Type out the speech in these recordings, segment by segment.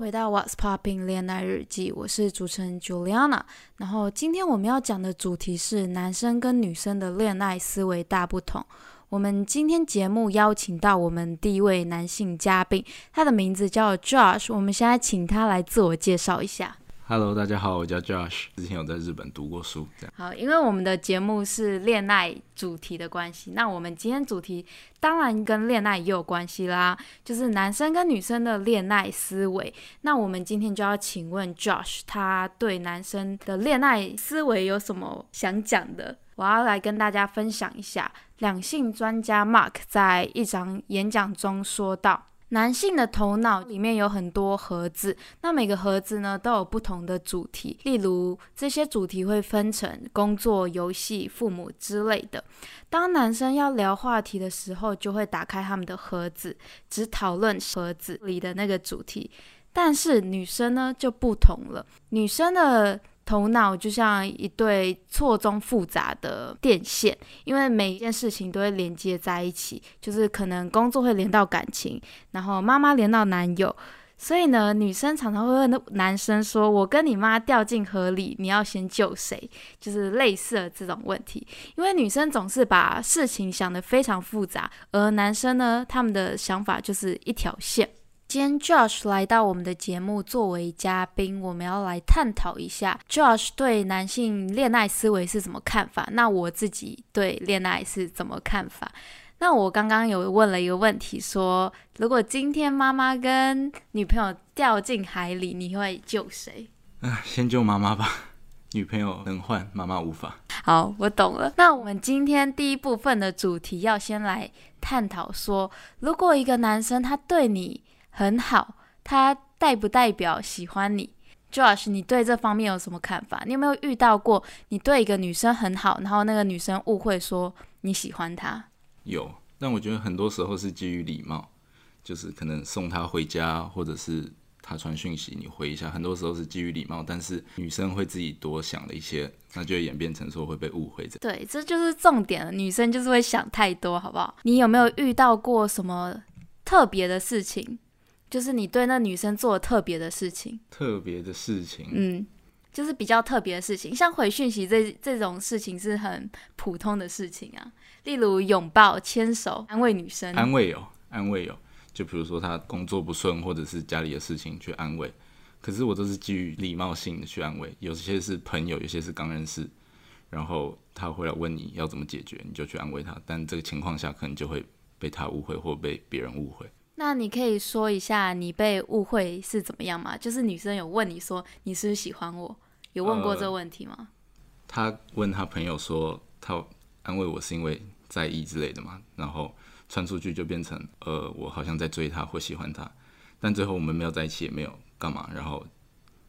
回到 What's Popping 恋爱日记，我是主持人 Juliana。然后今天我们要讲的主题是男生跟女生的恋爱思维大不同。我们今天节目邀请到我们第一位男性嘉宾，他的名字叫 Josh。我们现在请他来自我介绍一下。Hello，大家好，我叫 Josh，之前有在日本读过书。这样好，因为我们的节目是恋爱主题的关系，那我们今天主题当然跟恋爱也有关系啦，就是男生跟女生的恋爱思维。那我们今天就要请问 Josh，他对男生的恋爱思维有什么想讲的？我要来跟大家分享一下，两性专家 Mark 在一场演讲中说到。男性的头脑里面有很多盒子，那每个盒子呢都有不同的主题，例如这些主题会分成工作、游戏、父母之类的。当男生要聊话题的时候，就会打开他们的盒子，只讨论盒子里的那个主题。但是女生呢就不同了，女生的。头脑就像一对错综复杂的电线，因为每一件事情都会连接在一起，就是可能工作会连到感情，然后妈妈连到男友，所以呢，女生常常会问男生说：“我跟你妈掉进河里，你要先救谁？”就是类似的这种问题，因为女生总是把事情想得非常复杂，而男生呢，他们的想法就是一条线。今天 Josh 来到我们的节目作为嘉宾，我们要来探讨一下 Josh 对男性恋爱思维是怎么看法。那我自己对恋爱是怎么看法？那我刚刚有问了一个问题，说如果今天妈妈跟女朋友掉进海里，你会救谁？啊，先救妈妈吧，女朋友能换，妈妈无法。好，我懂了。那我们今天第一部分的主题要先来探讨说，如果一个男生他对你。很好，他代不代表喜欢你？Josh，你对这方面有什么看法？你有没有遇到过你对一个女生很好，然后那个女生误会说你喜欢她？有，但我觉得很多时候是基于礼貌，就是可能送她回家，或者是她传讯息你回一下，很多时候是基于礼貌，但是女生会自己多想了一些，那就会演变成说会被误会这对，这就是重点了，女生就是会想太多，好不好？你有没有遇到过什么特别的事情？就是你对那女生做特别的事情，特别的事情，嗯，就是比较特别的事情，像回讯息这这种事情是很普通的事情啊。例如拥抱、牵手、安慰女生，安慰有，安慰有。就比如说她工作不顺，或者是家里的事情去安慰，可是我都是基于礼貌性的去安慰。有些是朋友，有些是刚认识，然后他回来问你要怎么解决，你就去安慰他。但这个情况下可能就会被他误会，或被别人误会。那你可以说一下你被误会是怎么样吗？就是女生有问你说你是不是喜欢我，有问过这个问题吗？他问他朋友说他安慰我是因为在意之类的嘛，然后传出去就变成呃我好像在追他或喜欢他，但最后我们没有在一起也没有干嘛，然后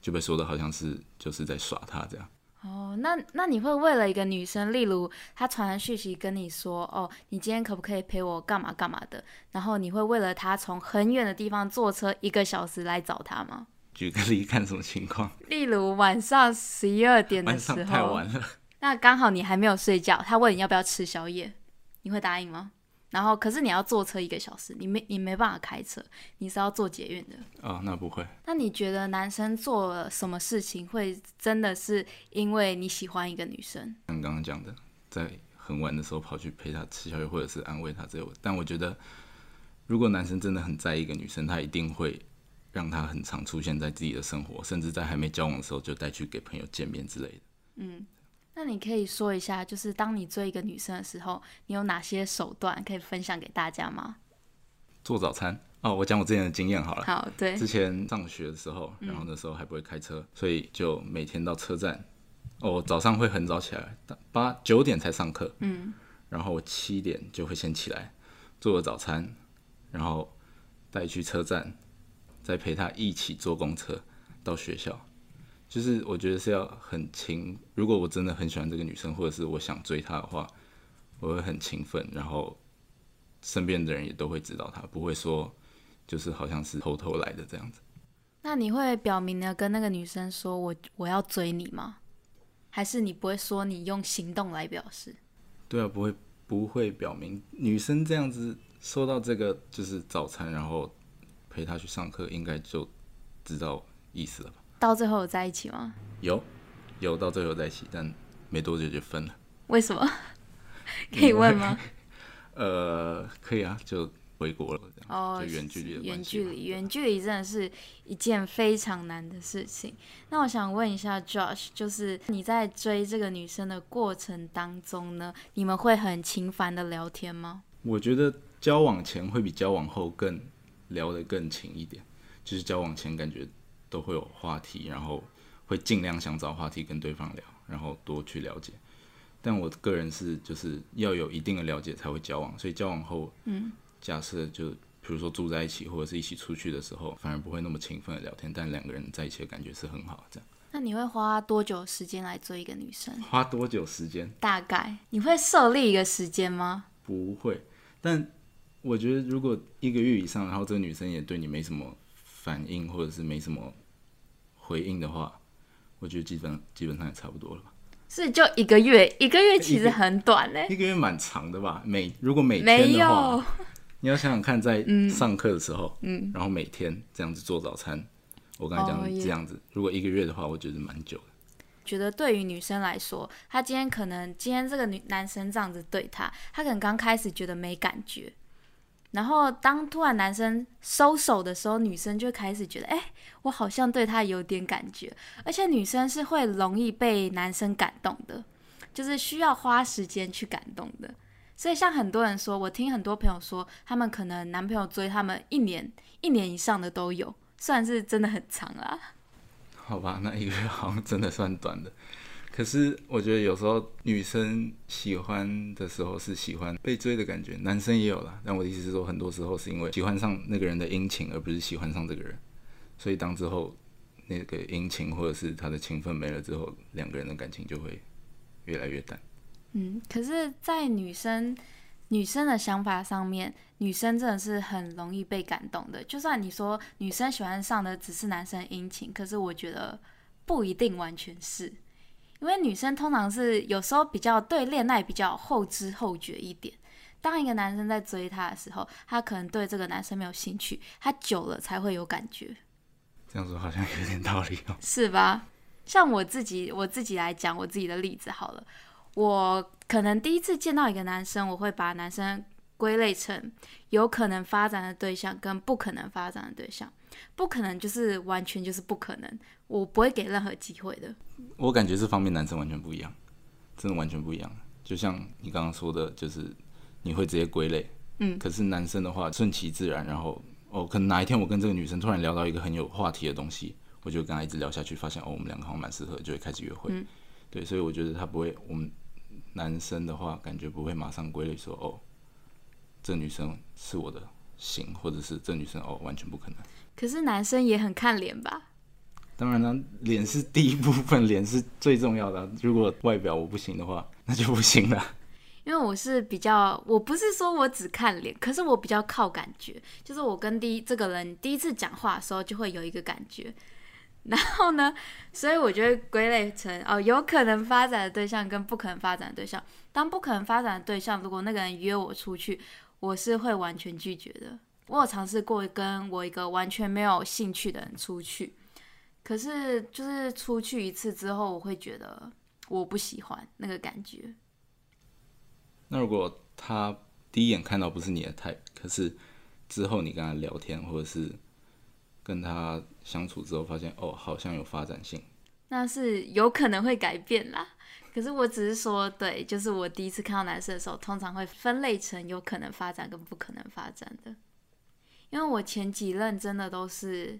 就被说的好像是就是在耍他这样。哦，那那你会为了一个女生，例如她传讯息跟你说，哦，你今天可不可以陪我干嘛干嘛的？然后你会为了她从很远的地方坐车一个小时来找她吗？举个例，看什么情况？例如晚上十一二点的时候，太晚了。那刚好你还没有睡觉，他问你要不要吃宵夜，你会答应吗？然后，可是你要坐车一个小时，你没你没办法开车，你是要坐捷运的。哦，那不会。那你觉得男生做了什么事情会真的是因为你喜欢一个女生？像刚刚讲的，在很晚的时候跑去陪她吃宵夜，或者是安慰她这种。但我觉得，如果男生真的很在意一个女生，他一定会让她很常出现在自己的生活，甚至在还没交往的时候就带去给朋友见面之类的。嗯。那你可以说一下，就是当你追一个女生的时候，你有哪些手段可以分享给大家吗？做早餐哦，我讲我之前的经验好了。好，对。之前上学的时候，然后那时候还不会开车，所以就每天到车站，哦，早上会很早起来，八九点才上课，嗯，然后我七点就会先起来做个早餐，然后带去车站，再陪她一起坐公车到学校。就是我觉得是要很勤，如果我真的很喜欢这个女生，或者是我想追她的话，我会很勤奋，然后身边的人也都会知道她，不会说就是好像是偷偷来的这样子。那你会表明的跟那个女生说我我要追你吗？还是你不会说你用行动来表示？对啊，不会不会表明。女生这样子收到这个就是早餐，然后陪她去上课，应该就知道意思了吧？到最后有在一起吗？有，有到最后在一起，但没多久就分了。为什么？可以问吗？呃，可以啊，就回国了，哦，就远距离的远距离，远距离真的是一件非常难的事情。那我想问一下 Josh，就是你在追这个女生的过程当中呢，你们会很频繁的聊天吗？我觉得交往前会比交往后更聊得更勤一点，就是交往前感觉都会有话题，然后会尽量想找话题跟对方聊，然后多去了解。但我个人是就是要有一定的了解才会交往，所以交往后，嗯，假设就比如说住在一起或者是一起出去的时候，反而不会那么勤奋的聊天，但两个人在一起的感觉是很好。这样那你会花多久时间来追一个女生？花多久时间？大概你会设立一个时间吗？不会，但我觉得如果一个月以上，然后这个女生也对你没什么反应，或者是没什么回应的话，我觉得基本基本上也差不多了吧。是就一个月，一个月其实很短嘞、一个月蛮长的吧？每如果每没天的话有，，你要想想看，在上课的时候，嗯，然后每天这样子做早餐，我刚才讲这样子，如果一个月的话，我觉得蛮久的。觉得对于女生来说，她今天可能今天这个女男生这样子对她，她可能刚开始觉得没感觉，然后当突然男生收手的时候，女生就开始觉得，哎、我好像对他有点感觉，而且女生是会容易被男生感动的，就是需要花时间去感动的。所以像很多人说，我听很多朋友说，他们可能男朋友追他们一年、一年以上的都有，算是真的很长啦。好吧，那一个月好像真的算短的。可是我觉得有时候女生喜欢的时候是喜欢被追的感觉，男生也有啦。但我的意思是说，很多时候是因为喜欢上那个人的殷勤，而不是喜欢上这个人。所以当之后那个殷勤或者是他的情分没了之后，两个人的感情就会越来越淡。嗯，可是，在女生女生的想法上面，女生真的是很容易被感动的。就算你说女生喜欢上的只是男生殷勤，可是我觉得不一定完全是，因为女生通常是有时候比较对恋爱比较后知后觉一点。当一个男生在追她的时候，她可能对这个男生没有兴趣，她久了才会有感觉。这样说好像有点道理哦。是吧？像我自己，我自己来讲我自己的例子好了。我可能第一次见到一个男生，我会把男生归类成有可能发展的对象跟不可能发展的对象。不可能就是完全就是不可能，我不会给任何机会的。我感觉这方面男生完全不一样，真的完全不一样。就像你刚刚说的，就是你会直接归类，嗯，可是男生的话顺其自然，然后哦，可能哪一天我跟这个女生突然聊到一个很有话题的东西，我就跟她一直聊下去，发现哦，我们两个好像蛮适合，就会开始约会。嗯对，所以我觉得他不会，我们男生的话感觉不会马上归类说哦，这女生是我的型，或者是这女生哦完全不可能。可是男生也很看脸吧？当然了，脸是第一部分，脸是最重要的啊。如果外表我不行的话，那就不行了。因为我是比较，我不是说我只看脸，可是我比较靠感觉，就是我跟第一这个人第一次讲话的时候就会有一个感觉，然后呢，所以我就会归类成哦，有可能发展的对象跟不可能发展的对象。当不可能发展的对象，如果那个人约我出去，我是会完全拒绝的。我有尝试过跟我一个完全没有兴趣的人出去，可是就是出去一次之后，我会觉得我不喜欢那个感觉。那如果他第一眼看到不是你的 type，可是之后你跟他聊天，或者是跟他相处之后，发现哦，好像有发展性，那是有可能会改变啦。可是我只是说，对，就是我第一次看到男生的时候，通常会分类成有可能发展跟不可能发展的。因为我前几任真的都是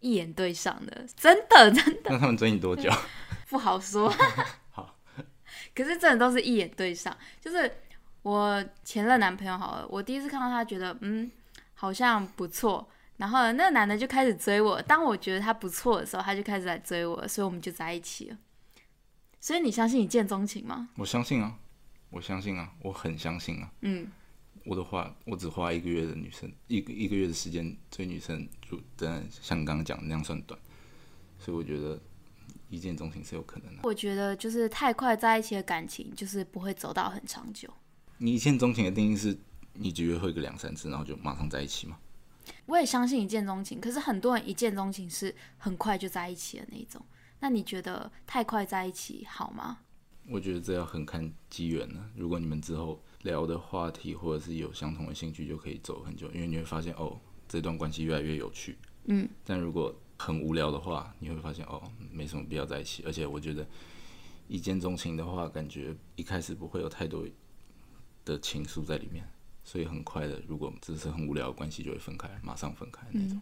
一眼对上的，真的真的 那他们追你多久？不好说。好，可是真的都是一眼对上，就是我前任男朋友好了，我第一次看到他，觉得嗯好像不错，然后那个男的就开始追我，当我觉得他不错的时候，他就开始来追我，所以我们就在一起了。所以你相信一见钟情吗？我相信啊，我相信啊，我很相信啊。嗯，我的话，我只花一个月的女生，一个一个月的时间追女生，就真的像你刚刚讲的那样算短，所以我觉得一见钟情是有可能的。我觉得就是太快在一起的感情，就是不会走到很长久。你一见钟情的定义是，你只约会个两三次，然后就马上在一起吗？我也相信一见钟情，可是很多人一见钟情是很快就在一起的那种。那你觉得太快在一起好吗？我觉得这要很看机缘了。如果你们之后聊的话题或者是有相同的兴趣，就可以走很久，因为你会发现哦，这段关系越来越有趣。嗯，但如果很无聊的话，你会发现哦，没什么必要在一起。而且我觉得一见钟情的话，感觉一开始不会有太多的情愫在里面，所以很快的，如果只是很无聊的关系，就会分开，马上分开那种。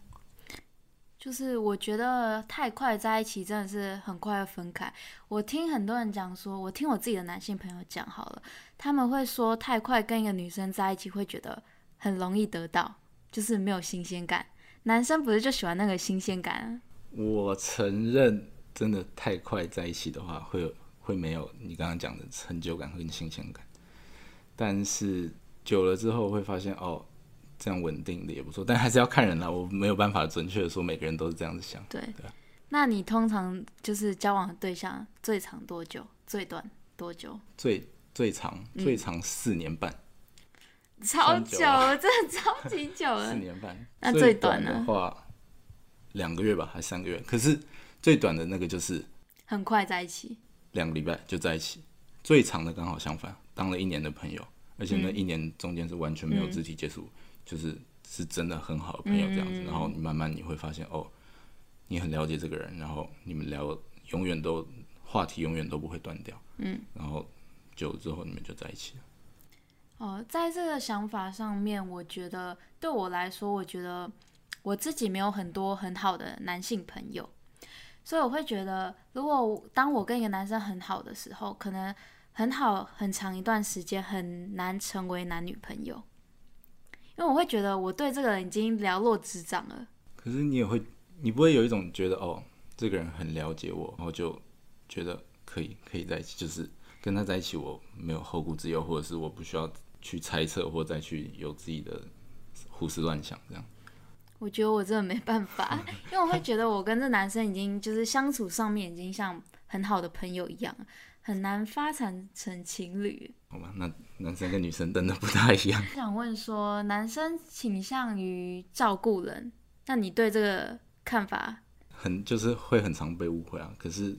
就是我觉得太快在一起真的是很快要分开。我听很多人讲说，我听我自己的男性朋友讲好了，他们会说太快跟一个女生在一起会觉得很容易得到，就是没有新鲜感。男生不是就喜欢那个新鲜感？我承认，真的太快在一起的话，会有会没有你刚刚讲的成就感和新鲜感。但是久了之后会发现，哦。这样稳定的也不错，但还是要看人啦。我没有办法准确的说每个人都是这样子想。对，那你通常就是交往的对象最长多久？最短多久？最最长最长四年半，超久了，真的超级久了。四年半。那最短的话，两个月吧，还三个月？可是最短的那个就是很快在一起，两个礼拜就在一起。最长的刚好相反，当了一年的朋友，而且那一年中间是完全没有肢体接触。就是是真的很好的朋友这样子，然后你慢慢你会发现哦，你很了解这个人，然后你们聊永远都话题永远都不会断掉，嗯，然后久了之后你们就在一起了。哦，在这个想法上面，我觉得对我来说，我觉得我自己没有很多很好的男性朋友，所以我会觉得，如果当我跟一个男生很好的时候，可能很好很长一段时间很难成为男女朋友。因为我会觉得我对这个人已经了若指掌了。可是你也会，你不会有一种觉得哦，这个人很了解我，然后就觉得可以可以在一起，就是跟他在一起，我没有后顾之忧，或者是我不需要去猜测或再去有自己的胡思乱想这样。我觉得我真的没办法，因为我会觉得我跟这男生已经就是相处上面已经像很好的朋友一样。很难发展成情侣，好吧？那男生跟女生真的不太一样。想问说，男生倾向于照顾人，那你对这个看法？很就是会很常被误会啊。可是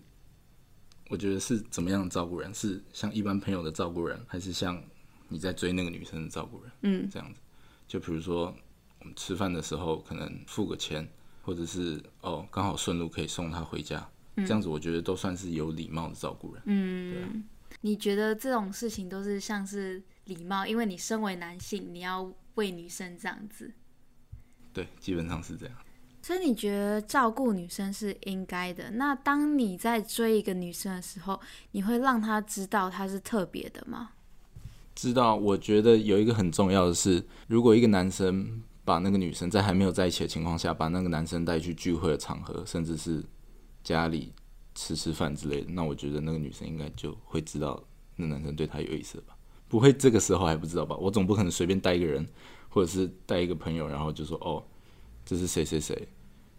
我觉得是怎么样照顾人？是像一般朋友的照顾人，还是像你在追那个女生的照顾人？嗯，这样子。就比如说我们吃饭的时候，可能付个钱，或者是哦刚好顺路可以送她回家。这样子，我觉得都算是有礼貌的照顾人。嗯，对。你觉得这种事情都是像是礼貌，因为你身为男性，你要为女生这样子。对，基本上是这样。所以你觉得照顾女生是应该的？那当你在追一个女生的时候，你会让她知道她是特别的吗？知道。我觉得有一个很重要的是，如果一个男生把那个女生在还没有在一起的情况下，把那个男生带去聚会的场合，甚至是。家里吃吃饭之类的，那我觉得那个女生应该就会知道那男生对她有意思吧？不会这个时候还不知道吧？我总不可能随便带一个人，或者是带一个朋友，然后就说哦，这是谁谁谁，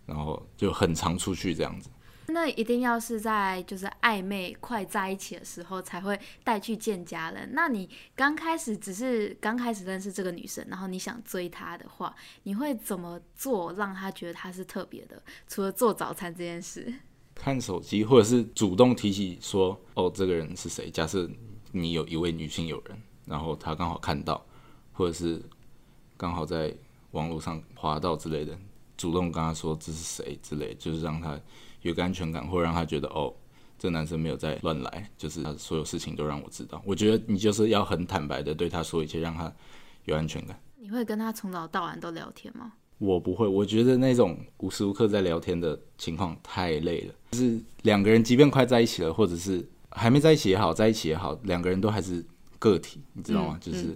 然后就很常出去这样子。那一定要是在就是暧昧快在一起的时候才会带去见家人。那你刚开始只是刚开始认识这个女生，然后你想追她的话，你会怎么做让她觉得她是特别的？除了做早餐这件事。看手机，或者是主动提起说：“哦，这个人是谁？”假设你有一位女性友人，然后她刚好看到，或者是刚好在网络上滑到之类的，主动跟她说这是谁之类，就是让她有个安全感，或让她觉得哦，这男生没有在乱来，就是他所有事情都让我知道。我觉得你就是要很坦白的对他说一切，让他有安全感。你会跟他从早到晚都聊天吗？我不会，我觉得那种无时无刻在聊天的情况太累了。就是两个人，即便快在一起了，或者是还没在一起也好，在一起也好，两个人都还是个体，你知道吗？就是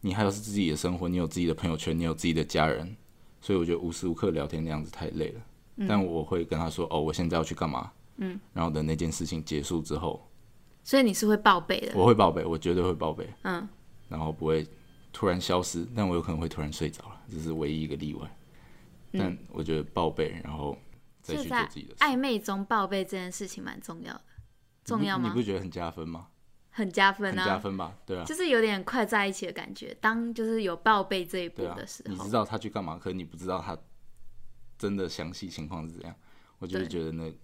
你还有是自己的生活，你有自己的朋友圈，你有自己的家人，所以我觉得无时无刻聊天那样子太累了。但我会跟他说：“哦，我现在要去干嘛？”嗯，然后等那件事情结束之后，所以你是会报备的。我会报备，我绝对会报备。嗯，然后不会。突然消失，但我有可能会突然睡着了，这是唯一一个例外。但我觉得报备，然后再去做自己的暧昧中报备这件事情蛮重要的，重要吗？你不觉得很加分吗？很加分很啊，加分吧？对啊，就是有点快在一起的感觉。当就是有报备这一步的时，候，你知道他去干嘛，可你不知道他真的详细情况是怎样，我就觉得那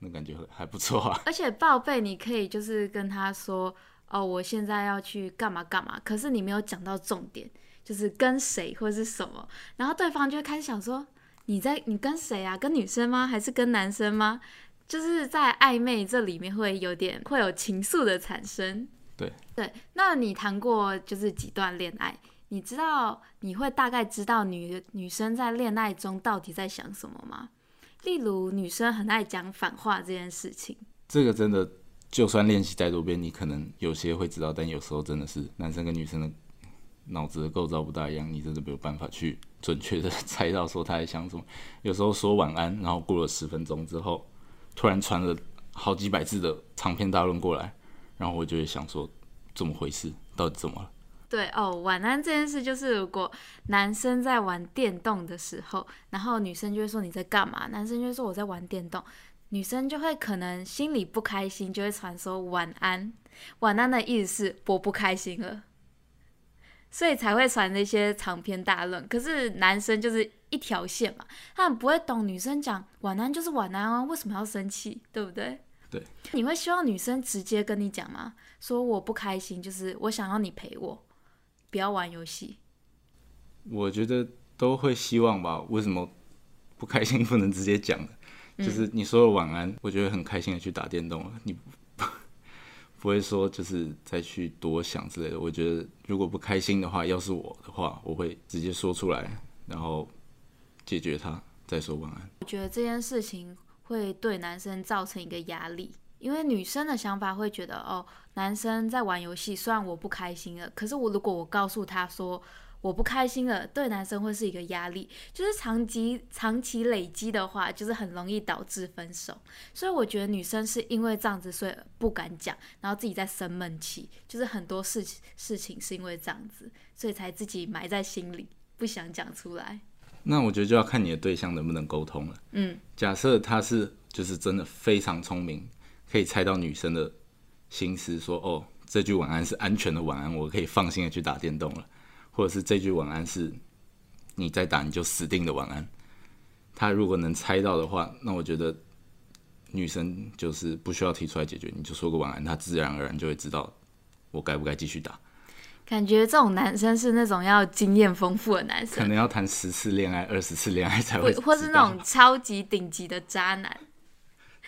那感觉还不错啊。而且报备你可以就是跟他说，哦，我现在要去干嘛干嘛，可是你没有讲到重点，就是跟谁或是什么，然后对方就会开始想说，你在你跟谁啊？跟女生吗？还是跟男生吗？就是在暧昧这里面会有点会有情愫的产生。对对，那你谈过就是几段恋爱？你知道你会大概知道女女生在恋爱中到底在想什么吗？例如女生很爱讲反话这件事情。这个真的，就算练习再多遍，你可能有些会知道，但有时候真的是男生跟女生的脑子的构造不大一样，你真的没有办法去准确的猜到说他在想什么。有时候说晚安，然后过了十分钟之后，突然传了好几百字的长篇大论过来，然后我就会想说，怎么回事？到底怎么了？对哦，晚安这件事就是，如果男生在玩电动的时候，然后女生就会说你在干嘛，男生就会说我在玩电动，女生就会可能心里不开心，就会传说晚安。晚安的意思是我不开心了，所以才会传那些长篇大论。可是男生就是一条线嘛，他们不会懂女生讲晚安就是晚安啊，为什么要生气，对不对？对，你会希望女生直接跟你讲吗？说我不开心，就是我想要你陪我。不要玩游戏。我觉得都会希望吧。为什么不开心不能直接讲呢？就是你说了晚安，我觉得很开心的去打电动了，你不 不会说就是再去多想之类的。我觉得如果不开心的话，要是我的话，我会直接说出来，然后解决它，再说晚安。我觉得这件事情会对男生造成一个压力，因为女生的想法会觉得，哦，男生在玩游戏，虽然我不开心了，可是我如果我告诉他说我不开心了，对男生会是一个压力，就是长期长期累积的话，就是很容易导致分手。所以我觉得女生是因为这样子，所以不敢讲，然后自己在生闷气，就是很多事情事情是因为这样子，所以才自己埋在心里，不想讲出来。那我觉得就要看你的对象能不能沟通了。嗯，假设他是就是真的非常聪明，可以猜到女生的心思说，哦，这句晚安是安全的晚安，我可以放心的去打电动了，或者是这句晚安是你再打你就死定的晚安。他如果能猜到的话，那我觉得女生就是不需要提出来解决，你就说个晚安，他自然而然就会知道我该不该继续打。感觉这种男生是那种要经验丰富的男生可，能要谈十次恋爱、二十次恋爱才会，或或是那种超级顶级的渣男，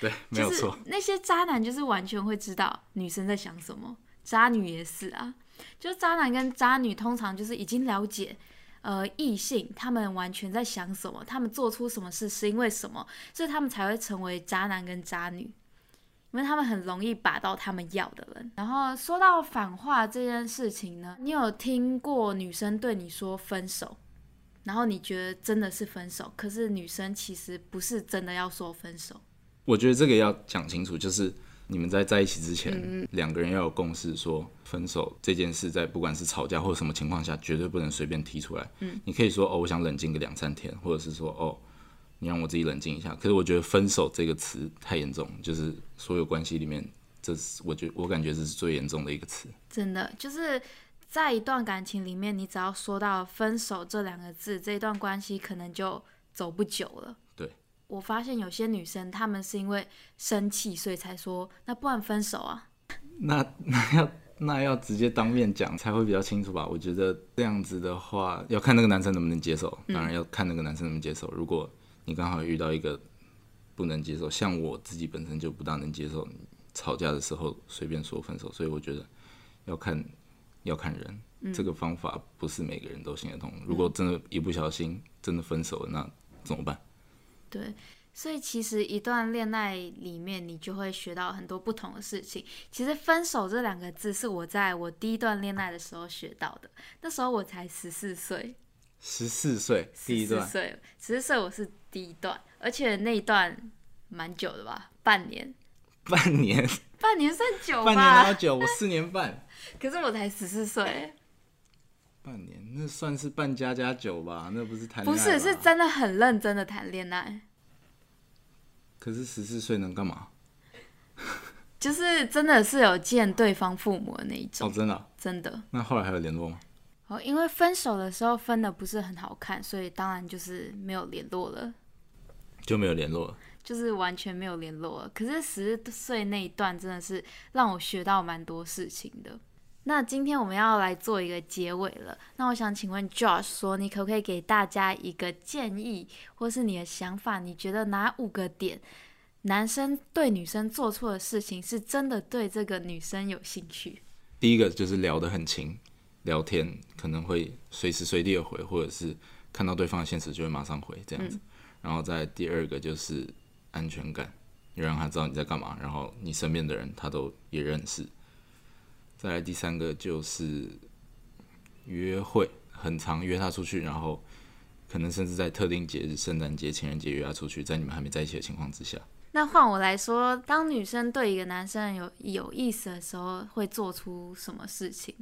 对，没有就是错。那些渣男就是完全会知道女生在想什么，渣女也是啊，就渣男跟渣女通常就是已经了解。呃，异性他们完全在想什么，他们做出什么事是因为什么，所以他们才会成为渣男跟渣女，因为他们很容易把到他们要的人。然后说到反话这件事情呢，你有听过女生对你说分手，然后你觉得真的是分手，可是女生其实不是真的要说分手。我觉得这个要讲清楚，就是你们在在一起之嗯前，两、个人要有共识，说分手这件事，在不管是吵架或什么情况下，绝对不能随便提出来。嗯，你可以说哦，我想冷静个两三天，或者是说哦，你让我自己冷静一下。可是我觉得分手这个词太严重，就是所有关系里面，这是我觉我感觉这是最严重的一个词。真的就是在一段感情里面，你只要说到分手这两个字，这一段关系可能就走不久了。对，我发现有些女生她们是因为生气，所以才说那不然分手啊。那那要那要直接当面讲才会比较清楚吧？我觉得这样子的话，要看那个男生能不能接受，当然要看那个男生能不能接受。如果你刚好遇到一个不能接受，像我自己本身就不大能接受吵架的时候随便说分手，所以我觉得要看要看人，这个方法不是每个人都行得通。如果真的一不小心真的分手了，那怎么办？对，所以其实一段恋爱里面，你就会学到很多不同的事情。其实“分手”这两个字是我在我第一段恋爱的时候学到的，那时候我才十四岁，十四岁第一十四段，岁，十四岁我是第一段，而且那一段蛮久的吧，半年，半年，半年算久半年好？久？我四年半。可是我才十四岁，半年，那算是半家家酒吧？那不是谈不恋爱吧是，是真的很认真的谈恋爱。可是十四岁能干嘛？就是真的是有见对方父母的那一种，哦，真的啊、真的。那后来还有联络吗？哦，因为分手的时候分的不是很好看，所以当然就是没有联络了，就没有联络了。就是完全没有联络了。可是十岁那一段真的是让我学到蛮多事情的。那今天我们要来做一个结尾了，那我想请问 Josh 说，你可不可以给大家一个建议，或是你的想法？你觉得哪五个点，男生对女生做错的事情，是真的对这个女生有兴趣？第一个就是聊得很勤，聊天可能会随时随地的回，或者是看到对方的现实就会马上回这样子。然后再第二个就是安全感，你让他知道你在干嘛，然后你身边的人他都也认识。再来第三个就是约会，很常约他出去，然后可能甚至在特定节日，圣诞节、情人节约他出去，在你们还没在一起的情况之下。那换我来说，当女生对一个男生有有意思的时候，会做出什么事情？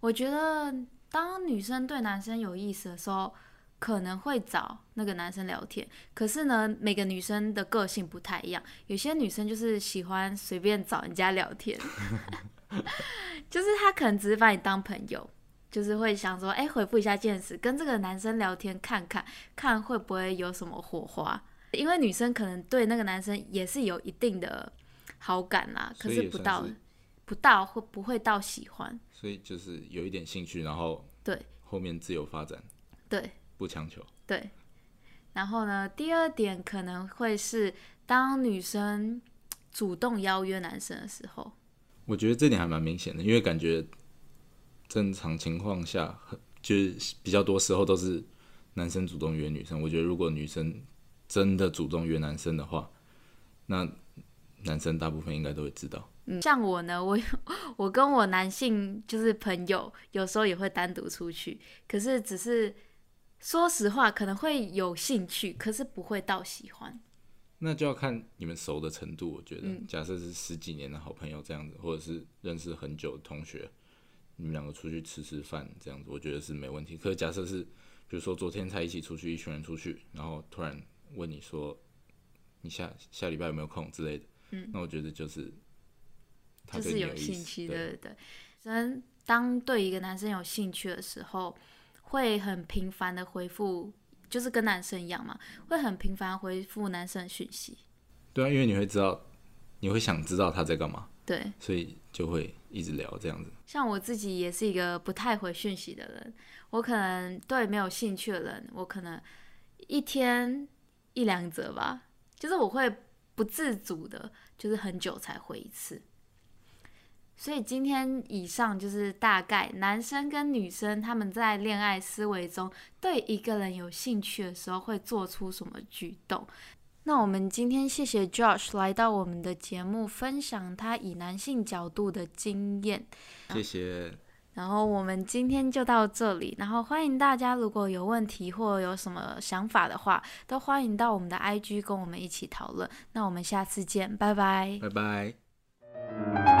我觉得，当女生对男生有意思的时候，可能会找那个男生聊天。可是呢，每个女生的个性不太一样，有些女生就是喜欢随便找人家聊天，就是他可能只是把你当朋友，就是会想说，哎、回复一下见识，跟这个男生聊天看看，看会不会有什么火花。因为女生可能对那个男生也是有一定的好感啦，可是不到不到会不会到喜欢？所以就是有一点兴趣，然后对后面自由发展，对不强求。对。然后呢，第二点可能会是当女生主动邀约男生的时候，我觉得这点还蛮明显的，因为感觉正常情况下，就是比较多时候都是男生主动约女生。我觉得如果女生真的主动约男生的话，那男生大部分应该都会知道。嗯，像我呢，我 我跟我男性就是朋友，有时候也会单独出去，可是只是说实话，可能会有兴趣，可是不会到喜欢。那就要看你们熟的程度。我觉得，假设是十几年的好朋友这样子，或者是认识很久的同学，你们两个出去吃吃饭这样子，我觉得是没问题。可是假设是，比如说昨天才一起出去，一群人出去，然后突然问你说，你下下礼拜有没有空之类的，嗯，那我觉得就是他就是有兴趣，对对对对。真当对一个男生有兴趣的时候，会很频繁的回复，就是跟男生一样嘛，会很频繁回复男生的讯息。对啊，因为你会知道，你会想知道他在干嘛，对，所以就会一直聊这样子。像我自己也是一个不太回讯息的人，我可能对没有兴趣的人，我可能一天一两则吧，就是我会不自主的，就是很久才回一次。所以今天以上就是大概男生跟女生他们在恋爱思维中对一个人有兴趣的时候会做出什么举动。那我们今天谢谢 Josh 来到我们的节目，分享他以男性角度的经验。谢谢，然后我们今天就到这里，然后欢迎大家如果有问题或有什么想法的话，都欢迎到我们的 IG 跟我们一起讨论。那我们下次见，拜拜。拜拜。